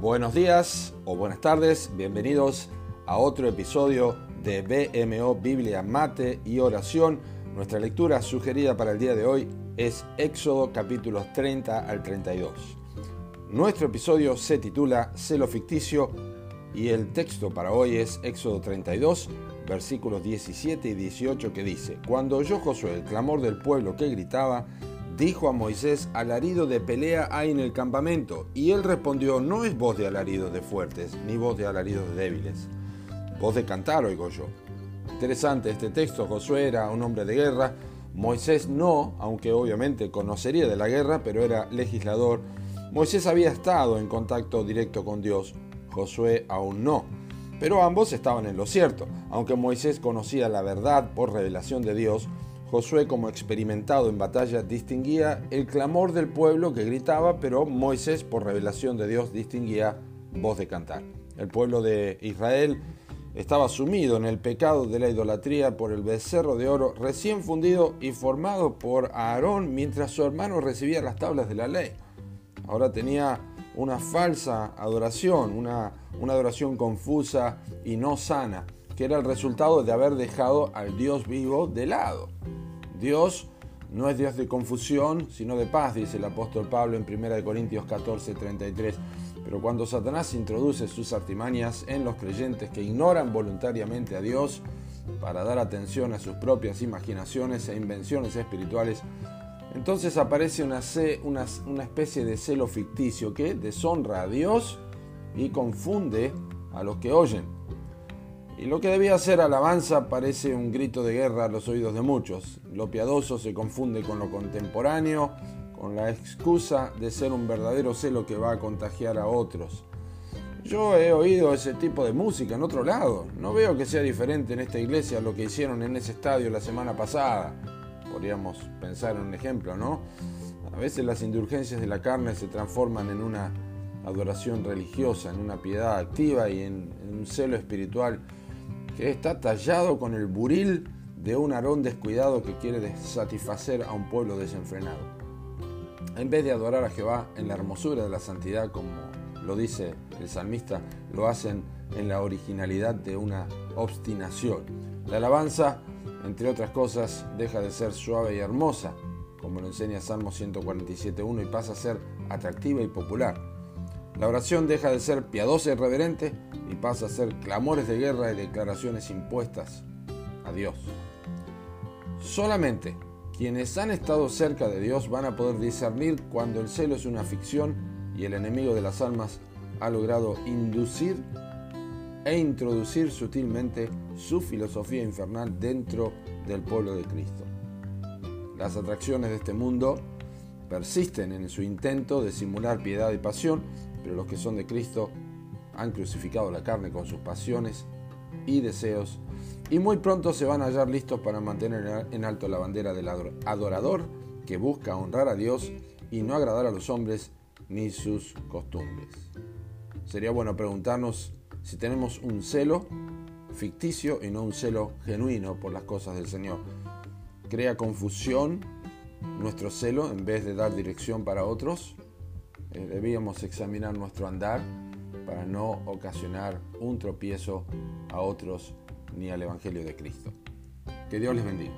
Buenos días o buenas tardes, bienvenidos a otro episodio de BMO Biblia Mate y Oración. Nuestra lectura sugerida para el día de hoy es Éxodo capítulos 30 al 32. Nuestro episodio se titula Celo ficticio y el texto para hoy es Éxodo 32, versículos 17 y 18 que dice, Cuando oyó Josué el clamor del pueblo que gritaba, dijo a Moisés, alarido de pelea hay en el campamento. Y él respondió, no es voz de alaridos de fuertes, ni voz de alaridos de débiles. Voz de cantar oigo yo. Interesante este texto, Josué era un hombre de guerra, Moisés no, aunque obviamente conocería de la guerra, pero era legislador. Moisés había estado en contacto directo con Dios, Josué aún no. Pero ambos estaban en lo cierto. Aunque Moisés conocía la verdad por revelación de Dios, Josué, como experimentado en batalla, distinguía el clamor del pueblo que gritaba, pero Moisés, por revelación de Dios, distinguía voz de cantar. El pueblo de Israel estaba sumido en el pecado de la idolatría por el becerro de oro recién fundido y formado por Aarón mientras su hermano recibía las tablas de la ley. Ahora tenía una falsa adoración, una, una adoración confusa y no sana, que era el resultado de haber dejado al Dios vivo de lado. Dios no es Dios de confusión, sino de paz, dice el apóstol Pablo en 1 Corintios 14, 33. Pero cuando Satanás introduce sus artimañas en los creyentes que ignoran voluntariamente a Dios para dar atención a sus propias imaginaciones e invenciones espirituales, entonces aparece una, una, especie de celo ficticio que deshonra a Dios y confunde a los que oyen. Y lo que debía ser alabanza parece un grito de guerra a los oídos de muchos. Lo piadoso se confunde con lo contemporáneo, con la excusa de ser un verdadero celo que va a contagiar a otros. Yo he oído ese tipo de música en otro lado. No veo que sea diferente en esta iglesia a lo que hicieron en ese estadio la semana pasada. Podríamos pensar en un ejemplo, ¿no? A veces las indulgencias de la carne se transforman en una adoración religiosa, en una piedad activa y en, un celo espiritual que está tallado con el buril de un arón descuidado que quiere satisfacer a un pueblo desenfrenado. En vez de adorar a Jehová en la hermosura de la santidad, como lo dice el salmista, lo hacen en la originalidad de una obstinación. La alabanza, entre otras cosas, deja de ser suave y hermosa, como lo enseña Salmo 147.1, y pasa a ser atractiva y popular. La oración deja de ser piadosa y reverente pasa a ser clamores de guerra y declaraciones impuestas a Dios. Solamente quienes han estado cerca de Dios van a poder discernir cuando el celo es una ficción y el enemigo de las almas ha logrado inducir e introducir sutilmente su filosofía infernal dentro del pueblo de Cristo. Las atracciones de este mundo persisten en su intento de simular piedad y pasión pero los que son de Cristo han crucificado la carne con sus pasiones y deseos y muy pronto se van a hallar listos para mantener en alto la bandera del adorador que busca honrar a Dios y no agradar a los hombres ni sus costumbres. Sería bueno preguntarnos si tenemos un celo ficticio y no un celo genuino por las cosas del Señor. ¿Crea confusión nuestro celo en vez de dar dirección para otros? Eh, debíamos examinar nuestro andar para no ocasionar un tropiezo a otros ni al Evangelio de Cristo. Que Dios les bendiga.